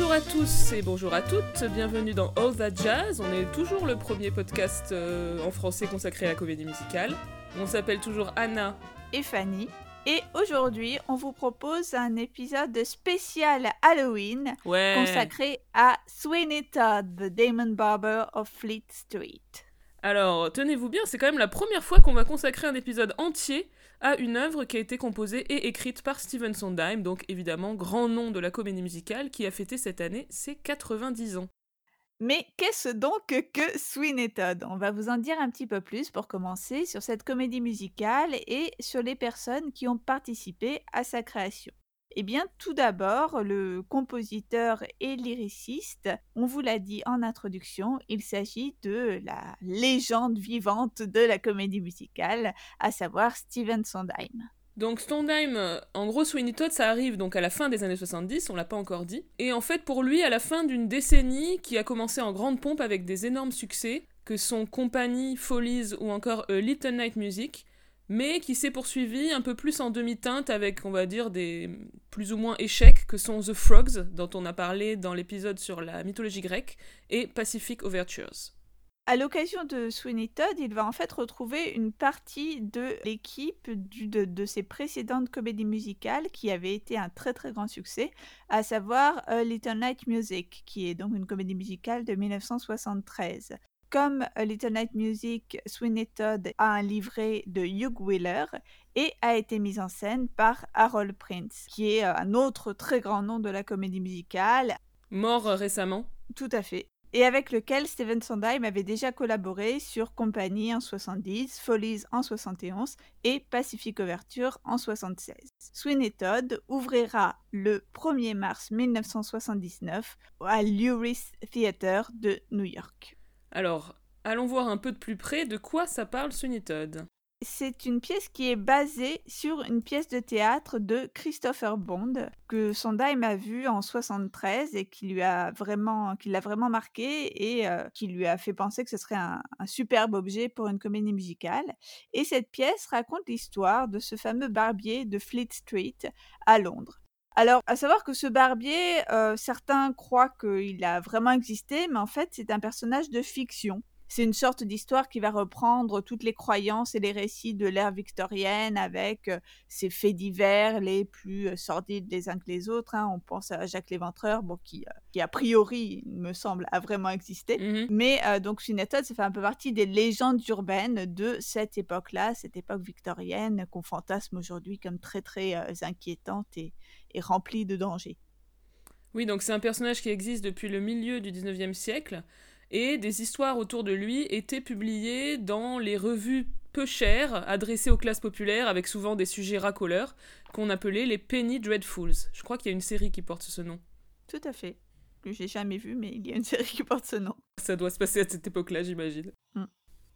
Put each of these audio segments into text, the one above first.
Bonjour à tous et bonjour à toutes, bienvenue dans All That Jazz. On est toujours le premier podcast euh, en français consacré à la comédie musicale. On s'appelle toujours Anna et Fanny. Et aujourd'hui, on vous propose un épisode spécial Halloween Ouais. consacré à Sweeney Todd, the Damon Barber of Fleet Street. Alors, tenez-vous bien, c'est quand même la première fois qu'on va consacrer un épisode entier à une œuvre qui a été composée et écrite par Stephen Sondheim, donc évidemment grand nom de la comédie musicale, qui a fêté cette année ses 90 ans. Mais qu'est-ce donc que Sweeney Todd? On va vous en dire un petit peu plus pour commencer sur cette comédie musicale et sur les personnes qui ont participé à sa création. Eh bien, tout d'abord, le compositeur et lyriciste, on vous l'a dit en introduction, il s'agit de la légende vivante de la comédie musicale, à savoir Stephen Sondheim. Donc Sondheim, euh, en gros Sweeney Todd, ça arrive donc à la fin des années 70, on l'a pas encore dit. Et en fait pour lui, à la fin d'une décennie qui a commencé en grande pompe avec des énormes succès, que sont Company, Follies ou encore Little Night Music, mais qui s'est poursuivi un peu plus en demi-teinte avec, on va dire, des plus ou moins échecs que sont The Frogs, dont on a parlé dans l'épisode sur la mythologie grecque, et Pacific Overtures. À l'occasion de Sweeney Todd, il va en fait retrouver une partie de l'équipe de, de ses précédentes comédies musicales qui avait été un très très grand succès, à savoir A Little Night Music, qui est donc une comédie musicale de 1973. Comme A Little Night Music, Sweeney Todd a un livret de Hugh Wheeler et a été mise en scène par Harold Prince, qui est euh, un autre très grand nom de la comédie musicale, Mort euh, récemment. tout à fait. Et avec lequel Steven Sondheim avait déjà collaboré sur Company en 70, Follies en 71 et Pacific Overture en 76. Sweeney Todd ouvrira le 1er mars 1979 à l'Uris Theatre de New York. Alors, allons voir un peu de plus près de quoi ça parle Todd. C'est une pièce qui est basée sur une pièce de théâtre de Christopher Bond que Sondheim a vue en 73 et qui lui a vraiment, qui l'a vraiment marqué et euh, qui lui a fait penser que ce serait un superbe objet pour une comédie musicale. Et cette pièce raconte l'histoire de ce fameux barbier de Fleet Street à Londres. Alors, à savoir que ce barbier, euh, certains croient qu'il a vraiment existé, mais en fait, c'est un personnage de fiction. C'est une sorte d'histoire qui va reprendre toutes les croyances et les récits de l'ère victorienne avec euh, ses faits divers les plus euh, sordides les uns que les autres. hein. On pense à Jacques l'Éventreur, bon, qui, euh, qui a priori, il me semble, a vraiment existé. Mhm. Mais euh, donc Sweeney Todd, ça fait un peu partie des légendes urbaines de cette époque-là, cette époque victorienne qu'on fantasme aujourd'hui comme très très euh, inquiétante et, et remplie de dangers. Oui, donc c'est un personnage qui existe depuis le milieu du 19e siècle, et des histoires autour de lui étaient publiées dans les revues peu chères, adressées aux classes populaires, avec souvent des sujets racoleurs, qu'on appelait les Penny Dreadfuls. Je crois qu'il y a une série qui porte ce nom. Tout à fait. Que j'ai jamais vu, mais il y a une série qui porte ce nom. Ça doit se passer à cette époque-là, j'imagine.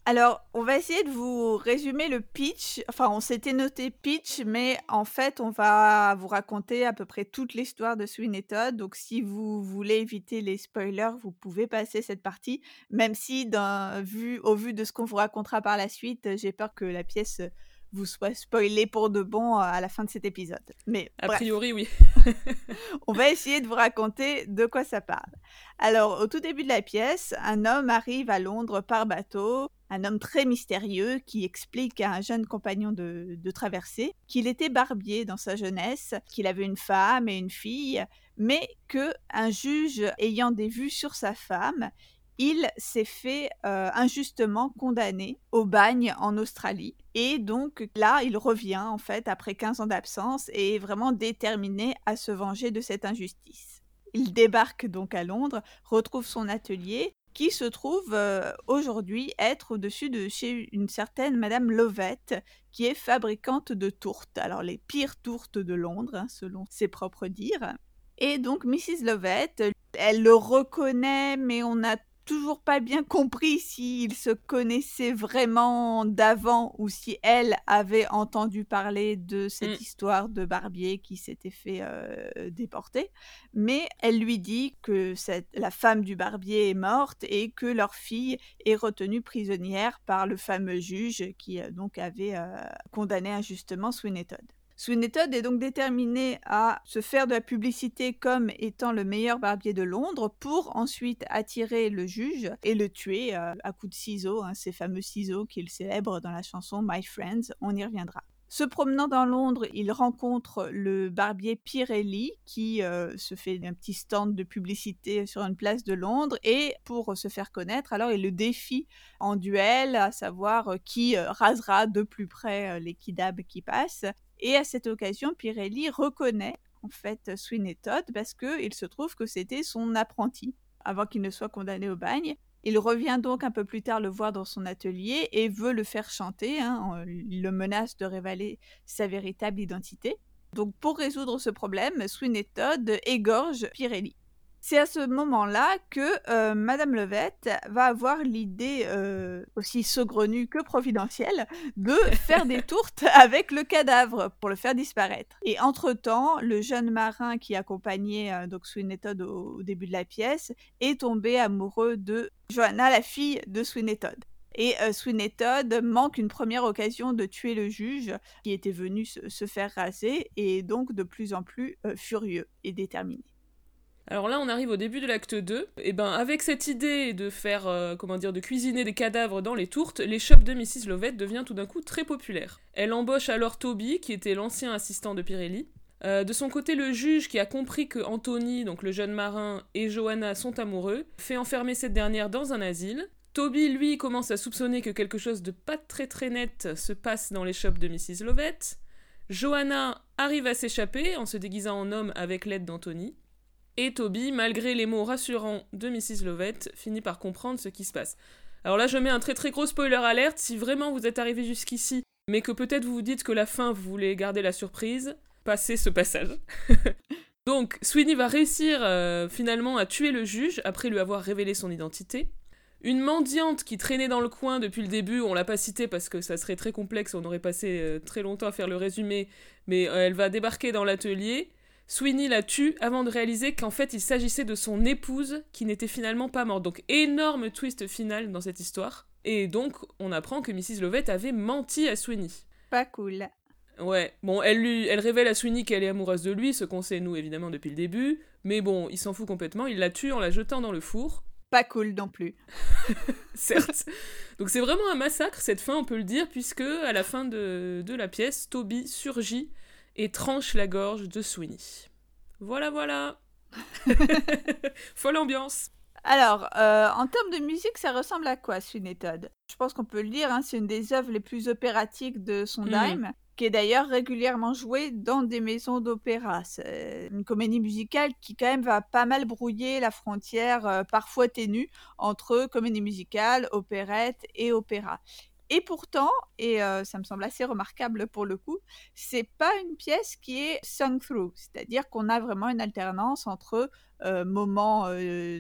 Alors, on va essayer de vous résumer le pitch. Enfin, on s'était noté pitch, mais en fait, on va vous raconter à peu près toute l'histoire de Sweeney Todd. Donc, si vous voulez éviter les spoilers, vous pouvez passer cette partie. Même si, vu, au vu de ce qu'on vous racontera par la suite, j'ai peur que la pièce vous soit spoilée pour de bon à la fin de cet épisode. Mais A bref. priori, oui. On va essayer de vous raconter de quoi ça parle. Alors, au tout début de la pièce, un homme arrive à Londres par bateau, un homme très mystérieux qui explique à un jeune compagnon de, traversée qu'il était barbier dans sa jeunesse, qu'il avait une femme et une fille, mais que un juge ayant des vues sur sa femme, il s'est fait euh, injustement condamné au bagne en Australie. Et donc là, il revient en fait après 15 ans d'absence et est vraiment déterminé à se venger de cette injustice. Il débarque donc à Londres, retrouve son atelier qui se trouve euh, aujourd'hui être au-dessus de chez une certaine Madame Lovett, qui est fabricante de tourtes. Alors les pires tourtes de Londres, hein, selon ses propres dires. Et donc Mrs. Lovett, elle le reconnaît, mais on n'a toujours pas bien compris s'il se connaissait vraiment d'avant ou si elle avait entendu parler de cette Mm. histoire de barbier qui s'était fait euh, déporter. Mais elle lui dit que cette- la femme du barbier est morte et que leur fille est retenue prisonnière par le fameux juge qui euh, donc avait euh, condamné injustement Sweeney Todd. Sweeney Todd est donc déterminé à se faire de la publicité comme étant le meilleur barbier de Londres pour ensuite attirer le juge et le tuer euh, à coups de ciseaux, hein, ces fameux ciseaux qu'il célèbre dans la chanson My Friends, on y reviendra. Se promenant dans Londres, il rencontre le barbier Pirelli qui euh, se fait un petit stand de publicité sur une place de Londres et pour se faire connaître, alors il le défie en duel, à savoir euh, qui rasera de plus près les kidabs qui passent. Et à cette occasion, Pirelli reconnaît en fait Sweeney Todd parce qu'il se trouve que c'était son apprenti avant qu'il ne soit condamné au bagne. Il revient donc un peu plus tard le voir dans son atelier et veut le faire chanter. Hein, il le menace de révéler sa véritable identité. Donc pour résoudre ce problème, Sweeney Todd égorge Pirelli. C'est à ce moment-là que euh, Madame Levette va avoir l'idée euh, aussi saugrenue que providentielle de faire des tourtes avec le cadavre pour le faire disparaître. Et entre-temps, le jeune marin qui accompagnait euh, donc au, début de la pièce est tombé amoureux de Johanna, la fille de Sweeney Todd. Et Todd manque une première occasion de tuer le juge qui était venu se, faire raser et donc de plus en plus furieux et déterminé. Alors là, on arrive au début de l'acte 2. Et ben, avec cette idée de faire, euh, comment dire, de cuisiner des cadavres dans les tourtes, shops de Mrs. Lovett devient tout d'un coup très populaire. Elle embauche alors Toby, qui était l'ancien assistant de Pirelli. Euh, de son côté, le juge, qui a compris que Anthony, donc le jeune marin, et Johanna sont amoureux, fait enfermer cette dernière dans un asile. Toby, lui, commence à soupçonner que quelque chose de pas très très net se passe dans shops de Mrs. Lovett. Johanna arrive à s'échapper en se déguisant en homme avec l'aide d'Anthony. Et Toby, malgré les mots rassurants de Mrs. Lovett, finit par comprendre ce qui se passe. Alors là, je mets un très très gros spoiler alerte. Si vraiment vous êtes arrivé jusqu'ici, mais que peut-être vous vous dites que la fin, vous voulez garder la surprise, passez ce passage. Donc, Sweeney va réussir euh, finalement à tuer le juge après lui avoir révélé son identité. Une mendiante qui traînait dans le coin depuis le début, on l'a pas citée parce que ça serait très complexe, on aurait passé euh, très longtemps à faire le résumé, mais euh, elle va débarquer dans l'atelier Sweeney la tue avant de réaliser qu'en fait il s'agissait de son épouse qui n'était finalement pas morte. Donc énorme twist final dans cette histoire. Et donc on apprend que Mrs. Lovett avait menti à Sweeney. Pas cool. Ouais, bon, elle, lui, elle révèle à Sweeney qu'elle est amoureuse de lui, ce qu'on sait nous évidemment depuis le début, mais bon, il s'en fout complètement, il la tue en la jetant dans le four. Pas cool non plus. Certes. Donc c'est vraiment un massacre cette fin, on peut le dire, puisque à la fin de, de la pièce, Toby surgit et tranche la gorge de Sweeney. Voilà, voilà. Folle ambiance. Alors, euh, en termes de musique, ça ressemble à quoi, Sweeney Todd? Je pense qu'on peut le dire, hein, c'est une des œuvres les plus opératiques de Sondheim, mm. qui est d'ailleurs régulièrement jouée dans des maisons d'opéra. C'est une comédie musicale qui quand même va pas mal brouiller la frontière, euh, parfois ténue, entre comédie musicale, opérette et opéra. Et pourtant, et ça me semble assez remarquable pour le coup, c'est pas une pièce qui est sung through, c'est-à-dire qu'on a vraiment une alternance entre moments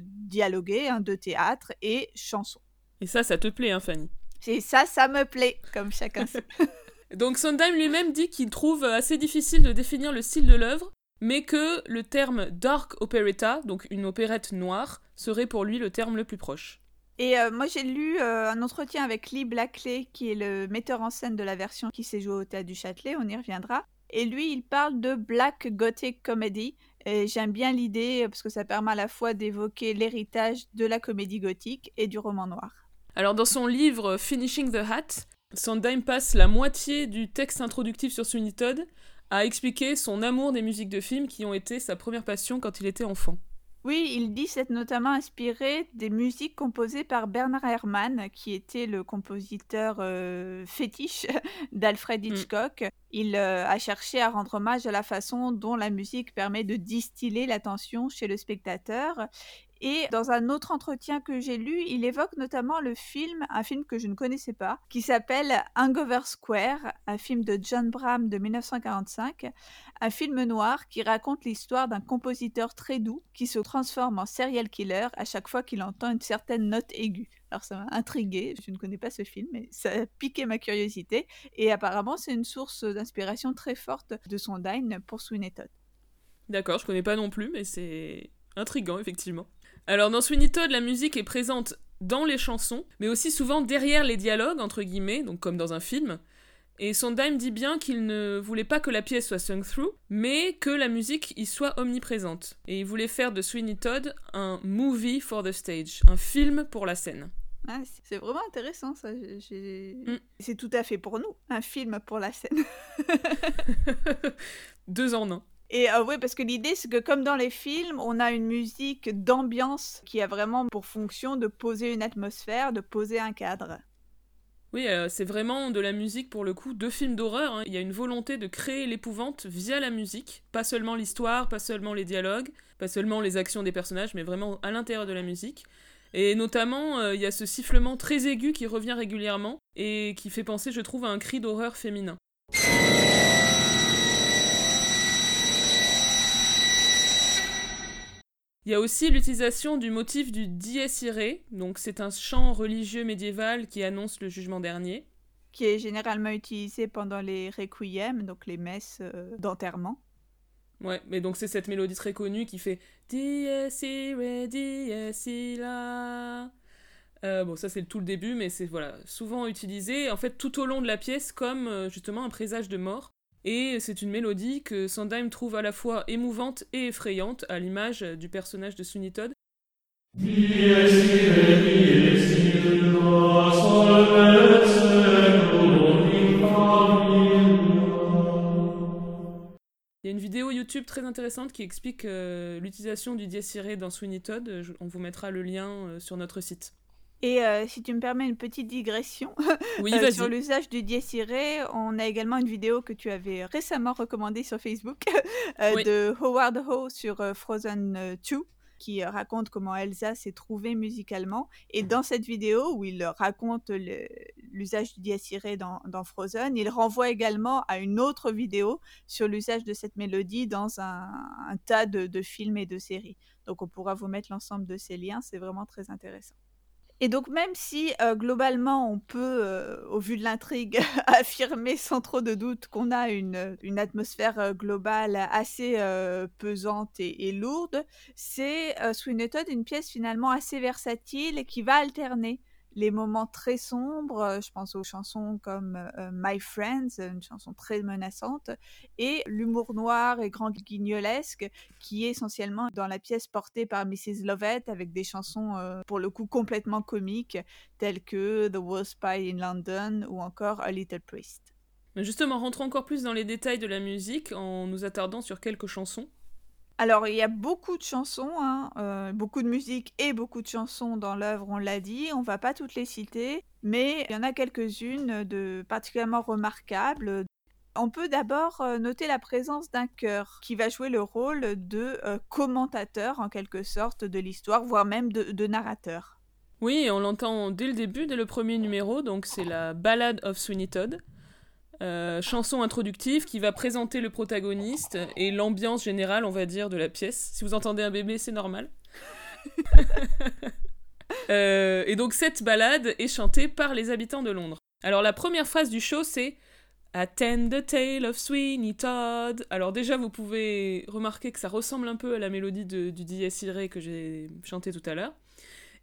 dialogués hein, de théâtre et chansons. Et ça, ça te plaît, hein, Fanny? Et ça, ça me plaît, comme chacun sait. Donc Sondheim lui-même dit qu'il trouve assez difficile de définir le style de l'œuvre, mais que le terme dark operetta, donc une opérette noire, serait pour lui le terme le plus proche. Et euh, moi, j'ai lu euh, un entretien avec Lee Blackley, qui est le metteur en scène de la version qui s'est jouée au Théâtre du Châtelet, on y reviendra. Et lui, il parle de Black Gothic Comedy. Et j'aime bien l'idée parce que ça permet à la fois d'évoquer l'héritage de la comédie gothique et du roman noir. Alors, dans son livre Finishing the Hat, Sondheim passe la moitié du texte introductif sur Sweeney Todd à expliquer son amour des musiques de films qui ont été sa première passion quand il était enfant. Oui, il dit s'être notamment inspiré des musiques composées par Bernard Herrmann, qui était le compositeur euh, fétiche d'Alfred mm. Hitchcock. Il euh, a cherché à rendre hommage à la façon dont la musique permet de distiller l'attention chez le spectateur et dans un autre entretien que j'ai lu, il évoque notamment le film, un film que je ne connaissais pas, qui s'appelle Hangover Square, un film de John Bram de 1945, un film noir qui raconte l'histoire d'un compositeur très doux qui se transforme en serial killer à chaque fois qu'il entend une certaine note aiguë. Alors ça m'a intrigué, je ne connais pas ce film, mais ça a piqué ma curiosité et apparemment c'est une source d'inspiration très forte de son Dine pour Sweeney Todd. D'accord, je connais pas non plus, mais c'est intriguant effectivement. Alors dans Sweeney Todd, la musique est présente dans les chansons, mais aussi souvent derrière les dialogues, entre guillemets, donc comme dans un film. Et Sondheim dit bien qu'il ne voulait pas que la pièce soit sung through, mais que la musique y soit omniprésente. Et il voulait faire de Sweeney Todd un movie for the stage, un film pour la scène. Ah, c'est vraiment intéressant ça. Mm. C'est tout à fait pour nous, un film pour la scène. Deux en un. Et euh, oui, parce que l'idée, c'est que comme dans les films, on a une musique d'ambiance qui a vraiment pour fonction de poser une atmosphère, de poser un cadre. Oui, euh, c'est vraiment de la musique pour le coup, de films d'horreur. hein. Il y a une volonté de créer l'épouvante via la musique. Pas seulement l'histoire, pas seulement les dialogues, pas seulement les actions des personnages, mais vraiment à l'intérieur de la musique. Et notamment, euh, il y a ce sifflement très aigu qui revient régulièrement et qui fait penser, je trouve, à un cri d'horreur féminin. Il y a aussi l'utilisation du motif du dies irae, donc c'est un chant religieux médiéval qui annonce le jugement dernier. Qui est généralement utilisé pendant les requiem, donc les messes euh, d'enterrement. Ouais, mais donc c'est cette mélodie très connue qui fait Dies irae, dies illa. Euh, bon, ça c'est tout le début, mais c'est voilà souvent utilisé en fait tout au long de la pièce comme euh, justement un présage de mort. Et c'est une mélodie que Sondheim trouve à la fois émouvante et effrayante, à l'image du personnage de Sweeney Todd. Il y a une vidéo YouTube très intéressante qui explique euh, l'utilisation du dies irae dans Sweeney Todd. On vous mettra le lien euh, sur notre site. Et euh, si tu me permets une petite digression Oui, euh, sur l'usage du dies irae, on a également une vidéo que tu avais récemment recommandée sur Facebook euh, Oui. de Howard Ho sur Frozen euh, 2 qui raconte comment Elsa s'est trouvée musicalement. Et dans cette vidéo où il raconte l'usage du dies irae dans, dans Frozen, il renvoie également à une autre vidéo sur l'usage de cette mélodie dans un, un tas de, de films et de séries. Donc on pourra vous mettre l'ensemble de ces liens, c'est vraiment très intéressant. Et donc même si euh, globalement on peut, euh, au vu de l'intrigue, affirmer sans trop de doute qu'on a une, une atmosphère euh, globale assez pesante et, et lourde, c'est euh, Sweeney Todd une pièce finalement assez versatile qui va alterner les moments très sombres, euh, je pense aux chansons comme euh, My Friends, une chanson très menaçante, et l'humour noir et grand guignolesque qui est essentiellement dans la pièce portée par Mrs. Lovett avec des chansons euh, pour le coup complètement comiques telles que The Worst Spy in London ou encore A Little Priest. Justement, rentrons encore plus dans les détails de la musique en nous attardant sur quelques chansons. Alors il y a beaucoup de chansons, hein, euh, beaucoup de musique et beaucoup de chansons dans l'œuvre, on l'a dit, on va pas toutes les citer, mais il y en a quelques-unes de particulièrement remarquables. On peut d'abord euh, noter la présence d'un chœur qui va jouer le rôle de euh, commentateur en quelque sorte de l'histoire, voire même de, de narrateur. Oui, on l'entend dès le début, dès le premier numéro, donc c'est la Ballad of Sweeney Todd. Euh, chanson introductive qui va présenter le protagoniste et l'ambiance générale, on va dire, de la pièce. Si vous entendez un bébé, c'est normal. Euh, et donc cette ballade est chantée par les habitants de Londres. Alors la première phrase du show c'est Attend the tale of Sweeney Todd. Alors déjà vous pouvez remarquer que ça ressemble un peu à la mélodie de- du Dies Irae que j'ai chanté tout à l'heure.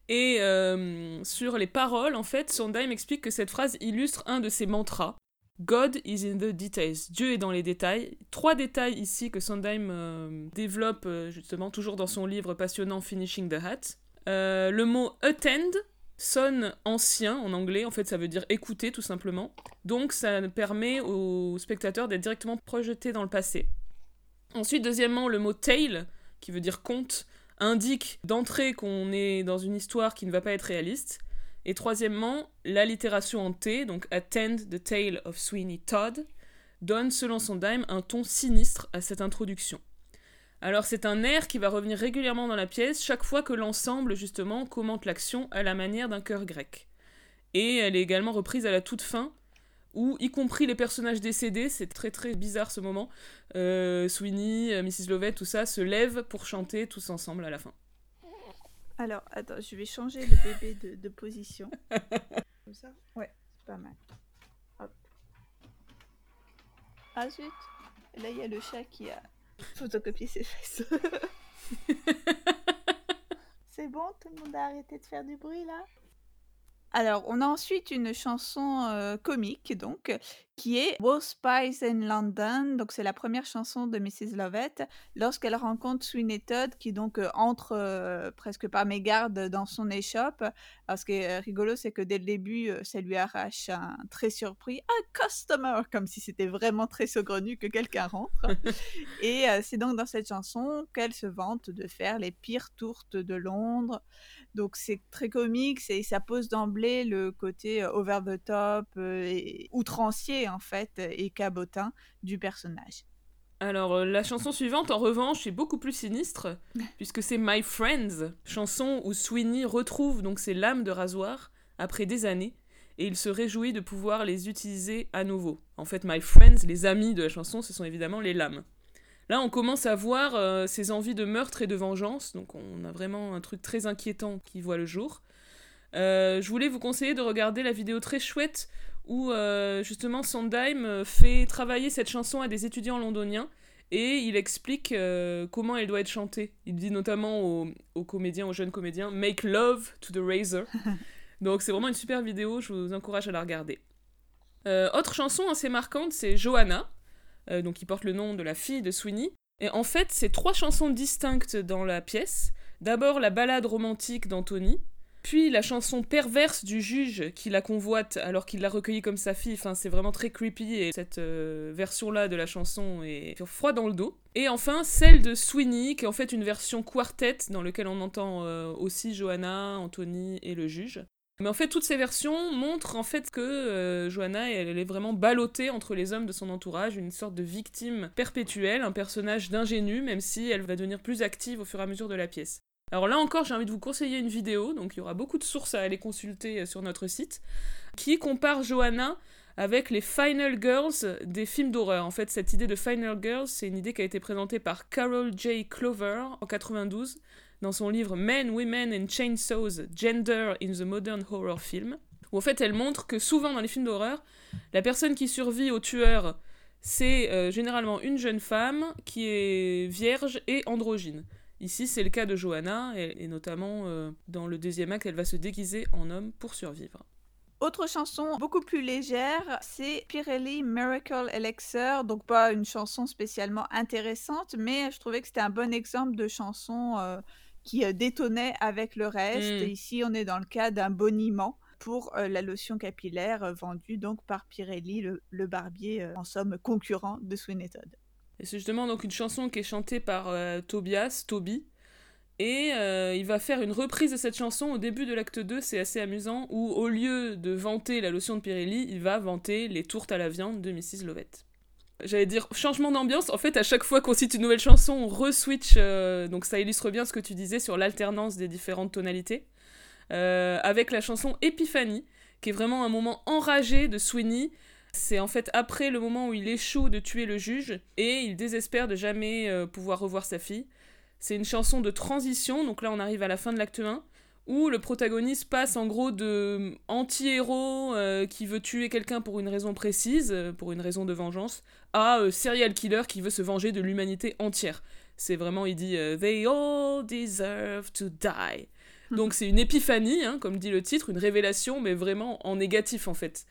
Et euh, sur les paroles, en fait, Sondheim explique que cette phrase illustre un de ses mantras. God is in the details. Dieu est dans les détails. Trois détails ici que Sondheim euh, développe euh, justement toujours dans son livre passionnant Finishing the Hat. Euh, le mot attend sonne ancien en anglais, en fait ça veut dire écouter tout simplement. Donc ça permet aux spectateurs d'être directement projetés dans le passé. Ensuite, deuxièmement, le mot tale, qui veut dire conte, indique d'entrée qu'on est dans une histoire qui ne va pas être réaliste. Et troisièmement, l'allitération en T, donc Attend the Tale of Sweeney Todd, donne, selon Sondheim, un ton sinistre à cette introduction. Alors c'est un air qui va revenir régulièrement dans la pièce chaque fois que l'ensemble, justement, commente l'action à la manière d'un chœur grec. Et elle est également reprise à la toute fin, où, y compris les personnages décédés, c'est très très bizarre ce moment, euh, Sweeney, euh, Mrs. Lovett, tout ça, se lèvent pour chanter tous ensemble à la fin. Alors, attends, je vais changer le bébé de, de position. Comme ça Ouais, c'est pas mal. Hop. Ah zut Là, il y a le chat qui a photocopié ses fesses. c'est bon Tout le monde a arrêté de faire du bruit, là? Alors, on a ensuite une chanson euh, comique, donc, qui est Wolf Spies in London. Donc, c'est la première chanson de Mrs. Lovett lorsqu'elle rencontre Sweeney Todd, qui donc euh, entre euh, presque par mégarde dans son échoppe. Alors, ce qui est rigolo, c'est que dès le début, ça lui arrache un très surpris un customer, comme si c'était vraiment très saugrenu que quelqu'un rentre. Et c'est donc dans cette chanson qu'elle se vante de faire les pires tourtes de Londres. Donc c'est très comique, et ça pose d'emblée le côté over the top, et outrancier en fait, et cabotin du personnage. Alors la chanson suivante en revanche est beaucoup plus sinistre, puisque c'est My Friends, chanson où Sweeney retrouve donc ses lames de rasoir après des années, et il se réjouit de pouvoir les utiliser à nouveau. En fait, My Friends, les amis de la chanson, ce sont évidemment les lames. Là, on commence à voir euh, ses envies de meurtre et de vengeance, donc on a vraiment un truc très inquiétant qui voit le jour. Euh, je voulais vous conseiller de regarder la vidéo très chouette où euh, justement Sondheim fait travailler cette chanson à des étudiants londoniens et il explique comment elle doit être chantée. Il dit notamment aux, aux, comédiens, aux jeunes comédiens, Make love to the razor. Donc c'est vraiment une super vidéo, je vous encourage à la regarder. autre chanson assez marquante, c'est Johanna. Euh, donc qui porte le nom de la fille de Sweeney. Et en fait, c'est trois chansons distinctes dans la pièce. D'abord la ballade romantique d'Anthony, puis la chanson perverse du juge qui la convoite alors qu'il l'a recueillie comme sa fille. Enfin, c'est vraiment très creepy et cette euh, version-là de la chanson est froid dans le dos. Et enfin, celle de Sweeney, qui est en fait une version quartet dans laquelle on entend euh, aussi Johanna, Anthony et le juge. Mais en fait, toutes ces versions montrent en fait que euh, Johanna, elle, est vraiment ballottée entre les hommes de son entourage, une sorte de victime perpétuelle, un personnage d'ingénu, même si elle va devenir plus active au fur et à mesure de la pièce. Alors là encore, j'ai envie de vous conseiller une vidéo, donc il y aura beaucoup de sources à aller consulter euh, sur notre site, qui compare Johanna avec les Final Girls des films d'horreur. En fait, cette idée de Final Girls, c'est une idée qui a été présentée par Carol J. Clover en 92 dans son livre Men, Women and Chainsaws, Gender in the Modern Horror Film, où en fait elle montre que souvent dans les films d'horreur, la personne qui survit au tueur, c'est euh, généralement une jeune femme qui est vierge et androgyne. Ici, c'est le cas de Johanna, et, notamment euh, dans le deuxième acte, elle va se déguiser en homme pour survivre. Autre chanson beaucoup plus légère, c'est Pirelli Miracle Elixir. Donc pas une chanson spécialement intéressante, mais je trouvais que c'était un bon exemple de chanson euh, qui euh, détonnait avec le reste. Mmh. Ici, on est dans le cas d'un boniment pour euh, la lotion capillaire vendue donc par Pirelli, le, barbier, en somme concurrent de Sweeney Todd. Et c'est justement donc une chanson qui est chantée par Tobias, Toby. Et il va faire une reprise de cette chanson au début de l'acte 2, c'est assez amusant, où au lieu de vanter la lotion de Pirelli, il va vanter les tourtes à la viande de Mrs. Lovett j'allais dire changement d'ambiance. En fait, à chaque fois qu'on cite une nouvelle chanson, on re-switch. Euh, donc ça illustre bien ce que tu disais sur l'alternance des différentes tonalités. Euh, avec la chanson Epiphanie, qui est vraiment un moment enragé de Sweeney. C'est en fait après le moment où il échoue de tuer le juge et il désespère de jamais euh, pouvoir revoir sa fille. C'est une chanson de transition, donc là on arrive à la fin de l'acte 1 où le protagoniste passe en gros de anti-héros euh, qui veut tuer quelqu'un pour une raison précise, euh, pour une raison de vengeance, à euh, serial killer qui veut se venger de l'humanité entière. C'est vraiment, il dit They all deserve to die. Donc c'est une épiphanie, hein, comme dit le titre, une révélation, mais vraiment en négatif en fait.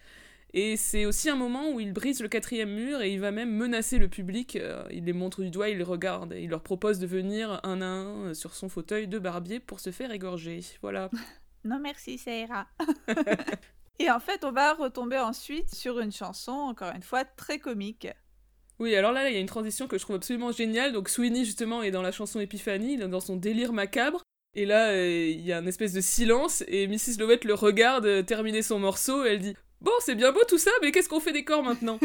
Et c'est aussi un moment où il brise le quatrième mur et il va même menacer le public. Euh, il les montre du doigt, il les regarde. Et il leur propose de venir un à un euh, sur son fauteuil de barbier pour se faire égorger. Voilà. non merci, ça ira. et en fait, on va retomber ensuite sur une chanson, encore une fois, très comique. Oui, alors là, il y a une transition que je trouve absolument géniale. Donc Sweeney, justement, est dans la chanson Épiphanie, dans son délire macabre. Et là, euh, il y a un espèce de silence et Mrs. Lovett le regarde terminer son morceau et elle dit Bon, c'est bien beau tout ça, mais qu'est-ce qu'on fait des corps maintenant?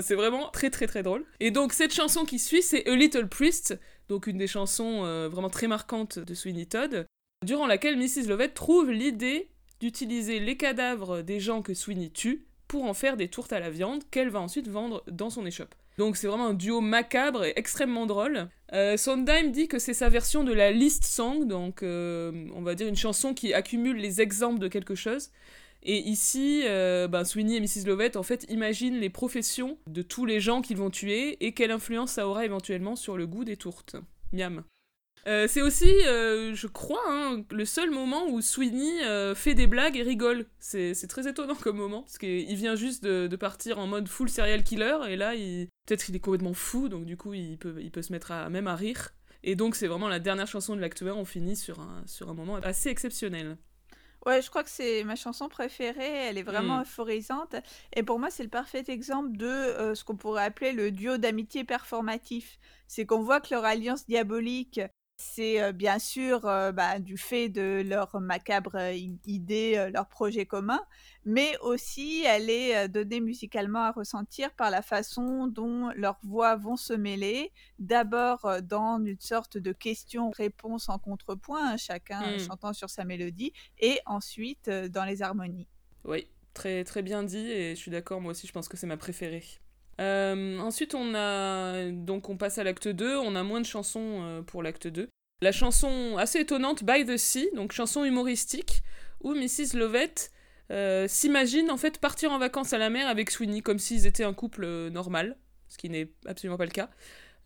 C'est vraiment très très très drôle. Et donc cette chanson qui suit, c'est A Little Priest, donc une des chansons euh, vraiment très marquantes de Sweeney Todd, durant laquelle Mrs. Lovett trouve l'idée d'utiliser les cadavres des gens que Sweeney tue pour en faire des tourtes à la viande qu'elle va ensuite vendre dans son échoppe. Donc c'est vraiment un duo macabre et extrêmement drôle. Euh, Sondheim dit que c'est sa version de la list song, donc euh, on va dire une chanson qui accumule les exemples de quelque chose. Et ici, euh, ben, Sweeney et Mrs. Lovett, en fait, imaginent les professions de tous les gens qu'ils vont tuer et quelle influence ça aura éventuellement sur le goût des tourtes. Miam. Euh, c'est aussi, euh, je crois, hein, le seul moment où Sweeney fait des blagues et rigole. C'est très étonnant comme moment, parce qu'il vient juste de, partir en mode full serial killer, et là, il... peut-être qu'il est complètement fou, donc du coup, il peut, il se mettre même à rire. Et donc, c'est vraiment la dernière chanson de l'acte 1, on finit sur un moment assez exceptionnel. Ouais, je crois que c'est ma chanson préférée. Elle est vraiment Mm. euphorisante. Et pour moi, c'est le parfait exemple de euh, ce qu'on pourrait appeler le duo d'amitié performatif. C'est qu'on voit que leur alliance diabolique, c'est bien sûr bah, du fait de leur macabre idée, leur projet commun, mais aussi elle est donnée musicalement à ressentir par la façon dont leurs voix vont se mêler. D'abord dans une sorte de question-réponse en contrepoint, hein, chacun euh, Mm. chantant sur sa mélodie, et ensuite dans les harmonies. Oui, très, très bien dit, et je suis d'accord, moi aussi, je pense que c'est ma préférée. Euh, ensuite, on a. Donc, on passe à l'acte 2, on a moins de chansons euh, pour l'acte 2. La chanson assez étonnante, By the Sea, donc chanson humoristique, où Mrs. Lovett euh, s'imagine en fait partir en vacances à la mer avec Sweeney, comme s'ils étaient un couple normal, ce qui n'est absolument pas le cas.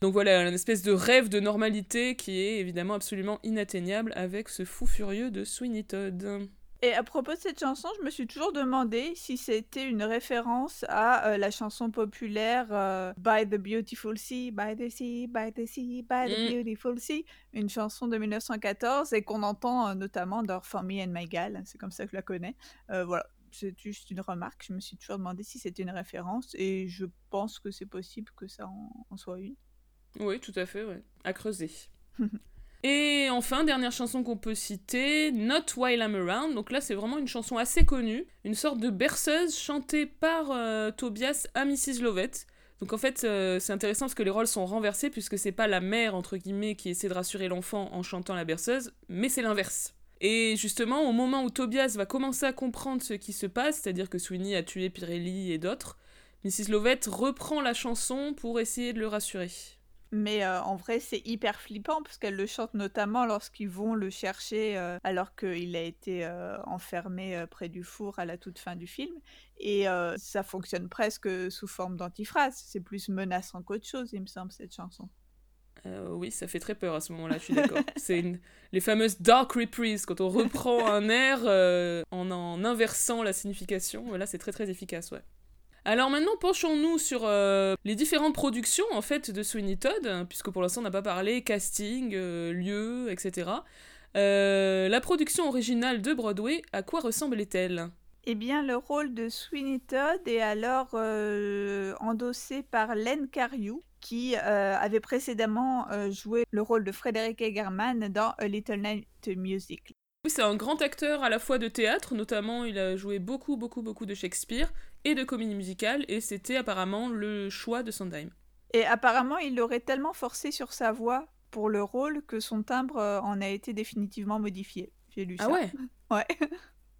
Donc voilà, une espèce de rêve de normalité qui est évidemment absolument inatteignable avec ce fou furieux de Sweeney Todd. Et à propos de cette chanson, je me suis toujours demandé si c'était une référence à euh, la chanson populaire euh, By the Beautiful Sea, By the Sea, By the Sea, By the Mm. Beautiful Sea, une chanson de 1914 et qu'on entend euh, notamment dans For Me and My Gal, c'est comme ça que je la connais. Voilà, c'est juste une remarque, je me suis toujours demandé si c'était une référence et je pense que c'est possible que ça en, en soit une. Oui, tout à fait, ouais. À creuser. Et enfin, dernière chanson qu'on peut citer, Not While I'm Around. Donc là, c'est vraiment une chanson assez connue, une sorte de berceuse chantée par euh, Tobias à Mrs. Lovett. Donc en fait, euh, c'est intéressant parce que les rôles sont renversés puisque c'est pas la mère entre guillemets qui essaie de rassurer l'enfant en chantant la berceuse, mais c'est l'inverse. Et justement, au moment où Tobias va commencer à comprendre ce qui se passe, c'est-à-dire que Sweeney a tué Pirelli et d'autres, Mrs. Lovett reprend la chanson pour essayer de le rassurer. Mais euh, en vrai, c'est hyper flippant parce qu'elle le chante notamment lorsqu'ils vont le chercher euh, alors qu'il a été euh, enfermé près du four à la toute fin du film. Et ça fonctionne presque sous forme d'antiphrase. C'est plus menaçant qu'autre chose, il me semble, cette chanson. Oui, ça fait très peur à ce moment-là, je suis d'accord. C'est une... les fameuses dark reprises, quand on reprend un air en en inversant la signification. Là, c'est très très efficace, ouais. Alors maintenant, penchons-nous sur euh, les différentes productions en fait de Sweeney Todd, hein, puisque pour l'instant on n'a pas parlé casting, euh, lieu, etc. Euh, la production originale de Broadway, à quoi ressemblait-elle? Eh bien, le rôle de Sweeney Todd est alors endossé par Len Cariou, qui avait précédemment joué le rôle de Frédéric Egerman dans A Little Night Music. Oui, c'est un grand acteur à la fois de théâtre, notamment il a joué beaucoup, beaucoup, beaucoup de Shakespeare et de comédie musicale, et c'était apparemment le choix de Sondheim. Et apparemment, il aurait tellement forcé sur sa voix pour le rôle que son timbre euh, en a été définitivement modifié. J'ai lu ça. Ah ouais Ouais.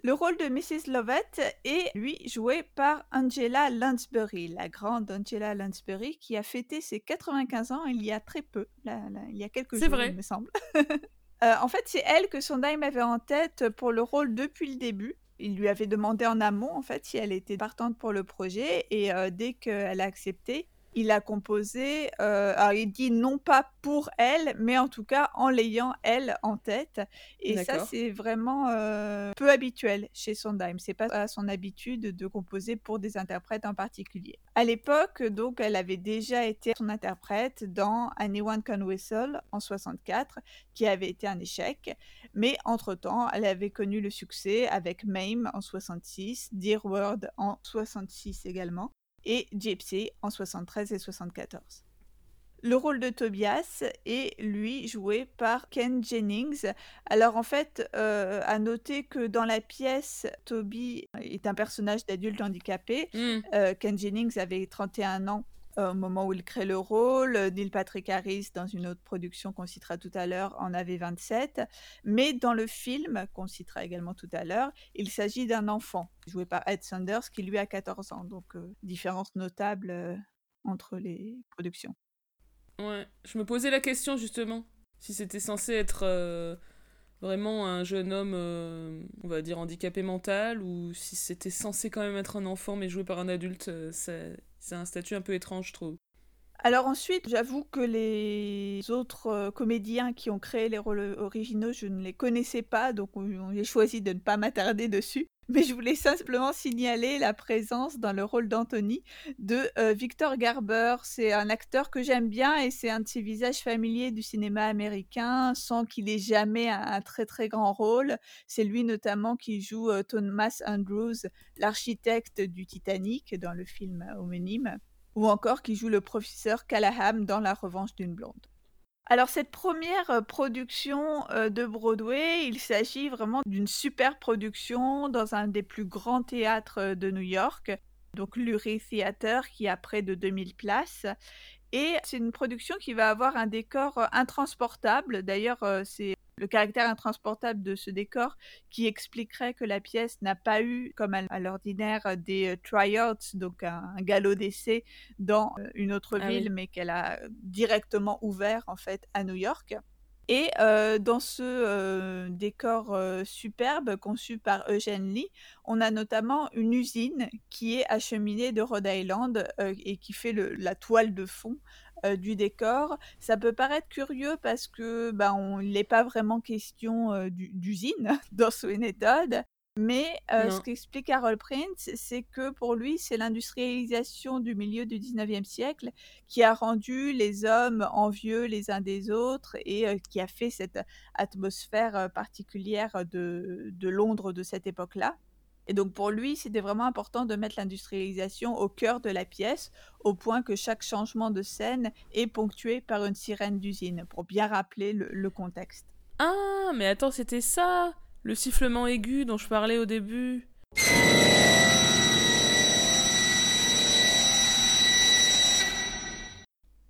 Le rôle de Mrs. Lovett est, lui, joué par Angela Lansbury, la grande Angela Lansbury, qui a fêté ses 95 ans il y a très peu, là, là, il y a quelques C'est jours, vrai. il me semble. Euh, en fait, c'est elle que Sondheim avait en tête pour le rôle depuis le début. Il lui avait demandé en amont, en fait, si elle était partante pour le projet, et euh, dès qu'elle a accepté, il a composé. euh, alors, il dit non pas pour elle, mais en tout cas en l'ayant elle en tête. Et ça, c'est vraiment euh, peu habituel chez Sondheim. C'est pas à son habitude de composer pour des interprètes en particulier. À l'époque, donc, elle avait déjà été son interprète dans Anyone Can Whistle en 64, qui avait été un échec. Mais entre-temps, elle avait connu le succès avec Mame en 66, Dear Word en 66 également, et Gypsy en 73 et 74. Le rôle de Tobias est, lui, joué par Ken Jennings. Alors, en fait, euh, à noter que dans la pièce, Toby est un personnage d'adulte handicapé. Hmm. Euh, Ken Jennings avait 31 ans au moment où il crée le rôle. Neil Patrick Harris, dans une autre production qu'on citera tout à l'heure, en avait 27. Mais dans le film, qu'on citera également tout à l'heure, il s'agit d'un enfant, joué par Ed Sanders, qui lui a 14 ans. Donc, euh, différence notable euh, entre les productions. Ouais, je me posais la question justement, si c'était censé être euh, vraiment un jeune homme, euh, on va dire handicapé mental, ou si c'était censé quand même être un enfant mais joué par un adulte, euh, c'est un statut un peu étrange, je trouve. Alors ensuite, j'avoue que les autres euh, comédiens qui ont créé les rôles originaux, je ne les connaissais pas, donc j'ai choisi de ne pas m'attarder dessus. Mais je voulais simplement signaler la présence dans le rôle d'Anthony de euh, Victor Garber. C'est un acteur que j'aime bien et c'est un de ces visages familiers du cinéma américain sans qu'il ait jamais un, très très grand rôle. C'est lui notamment qui joue euh, Thomas Andrews, l'architecte du Titanic dans le film homonyme ou encore qui joue le professeur Callahan dans La Revanche d'une blonde. Alors cette première euh, production euh, de Broadway, il s'agit vraiment d'une super production dans un des plus grands théâtres euh, de New York, donc l'Uri Theater qui a près de 2000 places. Et c'est une production qui va avoir un décor intransportable. D'ailleurs, c'est le caractère intransportable de ce décor qui expliquerait que la pièce n'a pas eu, comme à l'ordinaire, des euh, tryouts, donc un, galop d'essai dans euh, une autre ah ville, mais qu'elle a directement ouvert en fait à New York. Et dans ce décor superbe conçu par Eugène Lee, on a notamment une usine qui est acheminée de Rhode Island et qui fait la toile de fond du décor. Ça peut paraître curieux parce que ben, on n'est pas vraiment question d'usine dans Sweeney Todd. Mais euh, ce qu'explique Harold Prince, c'est que pour lui, c'est l'industrialisation du milieu du 19e siècle qui a rendu les hommes envieux les uns des autres et qui a fait cette atmosphère particulière de Londres de cette époque-là. Et donc pour lui, c'était vraiment important de mettre l'industrialisation au cœur de la pièce, au point que chaque changement de scène est ponctué par une sirène d'usine, pour bien rappeler le, contexte. Ah, mais attends, c'était ça Le sifflement aigu dont je parlais au début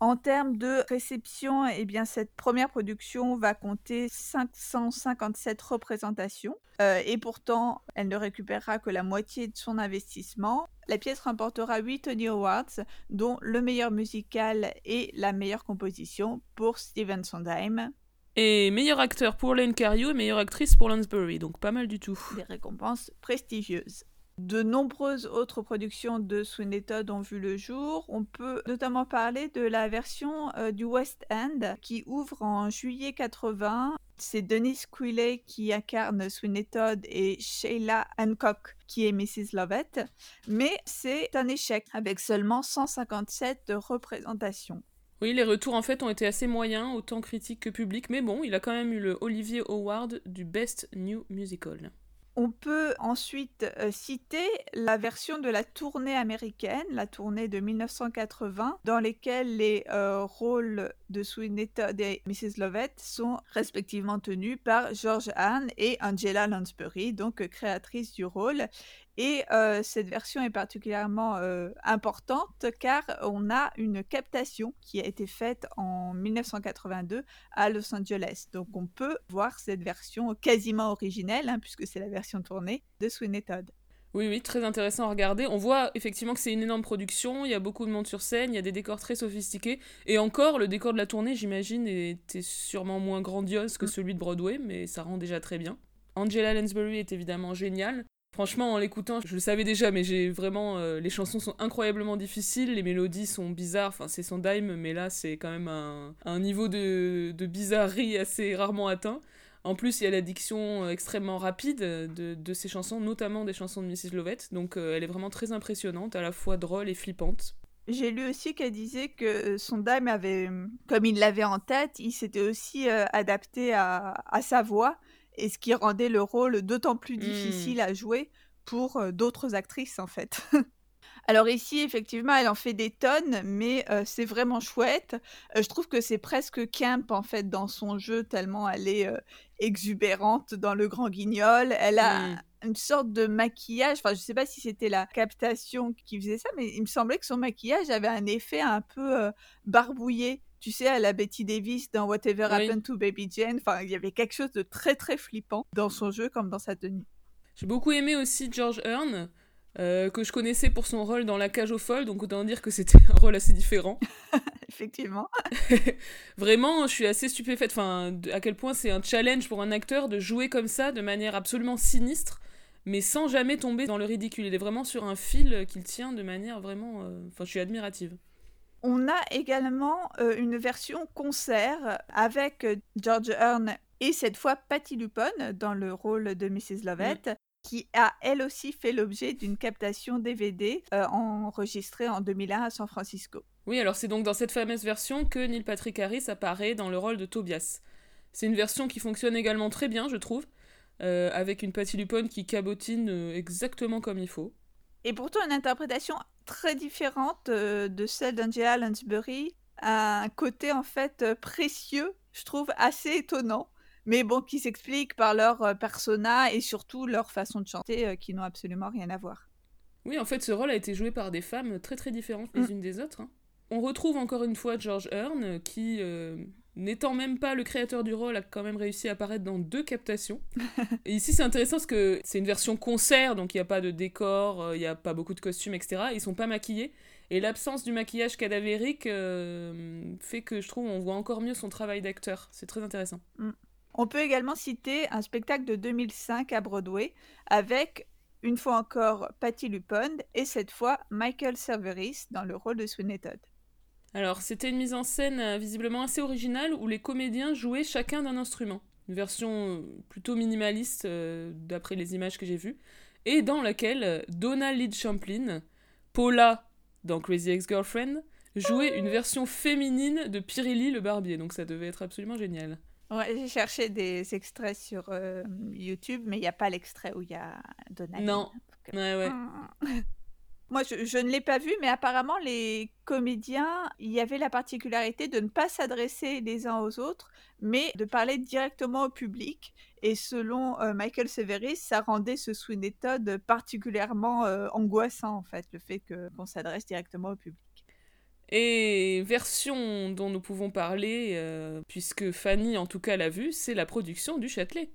En termes de réception, eh bien, cette première production va compter 557 représentations euh, et pourtant, elle ne récupérera que la moitié de son investissement. La pièce remportera 8 Tony Awards, dont le meilleur musical et la meilleure composition pour Steven Sondheim. Et meilleur acteur pour Lane Cario et meilleure actrice pour Lansbury, donc pas mal du tout. Des récompenses prestigieuses. De nombreuses autres productions de Sweeney Todd ont vu le jour. On peut notamment parler de la version euh, du West End qui ouvre en juillet 80. C'est Denise Quilley qui incarne Sweeney Todd et Sheila Hancock qui est Mrs. Lovett. Mais c'est un échec avec seulement 157 représentations. Oui, les retours en fait ont été assez moyens, autant critiques que publics, mais bon, il a quand même eu le Olivier Award du Best New Musical. On peut ensuite euh, citer la version de la tournée américaine, la tournée de 1980, dans lesquelles les euh, rôles de Sweeney Todd et Mrs. Lovett sont respectivement tenus par George Hahn et Angela Lansbury, donc créatrice du rôle. Et euh, cette version est particulièrement euh, importante car on a une captation qui a été faite en 1982 à Los Angeles. Donc on peut voir cette version quasiment originelle, hein, puisque c'est la version tournée de Sweeney Todd. Oui, oui, très intéressant à regarder. On voit effectivement que c'est une énorme production, il y a beaucoup de monde sur scène, il y a des décors très sophistiqués. Et encore, le décor de la tournée, j'imagine, était sûrement moins grandiose que mm. celui de Broadway, mais ça rend déjà très bien. Angela Lansbury est évidemment géniale. Franchement, en l'écoutant, je le savais déjà, mais j'ai vraiment. Euh, les chansons sont incroyablement difficiles, les mélodies sont bizarres. Enfin, c'est son dime, mais là, c'est quand même un, niveau de, bizarrerie assez rarement atteint. En plus, il y a la diction euh, extrêmement rapide de, de ces chansons, notamment des chansons de Mrs. Lovett. Donc, euh, elle est vraiment très impressionnante, à la fois drôle et flippante. J'ai lu aussi qu'elle disait que son dime avait, comme il l'avait en tête, il s'était aussi adapté à, sa voix et ce qui rendait le rôle d'autant plus mmh. difficile à jouer pour euh, d'autres actrices en fait. Alors ici, effectivement, elle en fait des tonnes, mais euh, c'est vraiment chouette. Euh, je trouve que c'est presque camp en fait dans son jeu, tellement elle est exubérante dans le grand guignol. Elle a mmh. une sorte de maquillage. Enfin, je sais pas si c'était la captation qui faisait ça, mais il me semblait que son maquillage avait un effet un peu barbouillé tu sais, à la Betty Davis dans Whatever Happened to Baby Jane. Enfin, il y avait quelque chose de très très flippant dans son jeu comme dans sa tenue. J'ai beaucoup aimé aussi George Hearn, euh, que je connaissais pour son rôle dans La Cage aux Folles, donc autant dire que c'était un rôle assez différent. Effectivement. Vraiment, je suis assez stupéfaite. Enfin, à quel point c'est un challenge pour un acteur de jouer comme ça, de manière absolument sinistre, mais sans jamais tomber dans le ridicule. Il est vraiment sur un fil qu'il tient de manière vraiment. Euh, enfin, je suis admirative. On a également euh, une version concert avec euh, George Hearn et cette fois Patty Lupone dans le rôle de Mrs. Lovett, qui a elle aussi fait l'objet d'une captation DVD euh, enregistrée en 2001 à San Francisco. Oui, alors c'est donc dans cette fameuse version que Neil Patrick Harris apparaît dans le rôle de Tobias. C'est une version qui fonctionne également très bien, je trouve, avec une Patty Lupone qui cabotine exactement comme il faut. Et pourtant une interprétation très différente euh, de celle d'Angela Lansbury, un côté en fait euh, précieux, je trouve assez étonnant, mais bon, qui s'explique par leur euh, persona et surtout leur façon de chanter qui n'ont absolument rien à voir. Oui, en fait, ce rôle a été joué par des femmes très très différentes les mm. unes des autres. Hein. On retrouve encore une fois George Hearn, qui, n'étant même pas le créateur du rôle, a quand même réussi à apparaître dans deux captations. et ici, c'est intéressant parce que c'est une version concert, donc il n'y a pas de décor, euh, il n'y a pas beaucoup de costumes, etc. Ils sont pas maquillés. Et l'absence du maquillage cadavérique euh, fait que je trouve on voit encore mieux son travail d'acteur. C'est très intéressant. Mm. On peut également citer un spectacle de 2005 à Broadway avec une fois encore Patty Lupone et cette fois Michael Cerveris dans le rôle de Sweeney Todd. Alors, c'était une mise en scène euh, visiblement assez originale où les comédiens jouaient chacun d'un instrument. Une version euh, plutôt minimaliste euh, d'après les images que j'ai vues. Et dans laquelle Donna Lead Champlin, Paula dans Crazy Ex-Girlfriend, jouait une version féminine de Pirilli le barbier. Donc ça devait être absolument génial. Ouais, j'ai cherché des extraits sur YouTube, mais il n'y a pas l'extrait où il y a Donna. Non. Ouais, ouais. Moi, je, ne l'ai pas vu, mais apparemment, les comédiens, il y avait la particularité de ne pas s'adresser les uns aux autres, mais de parler directement au public. Et selon euh, Michael Severis, ça rendait ce Sweeney Todd particulièrement euh, angoissant, en fait, le fait qu'on s'adresse directement au public. Et version dont nous pouvons parler, euh, puisque Fanny en tout cas l'a vu, c'est la production du Châtelet.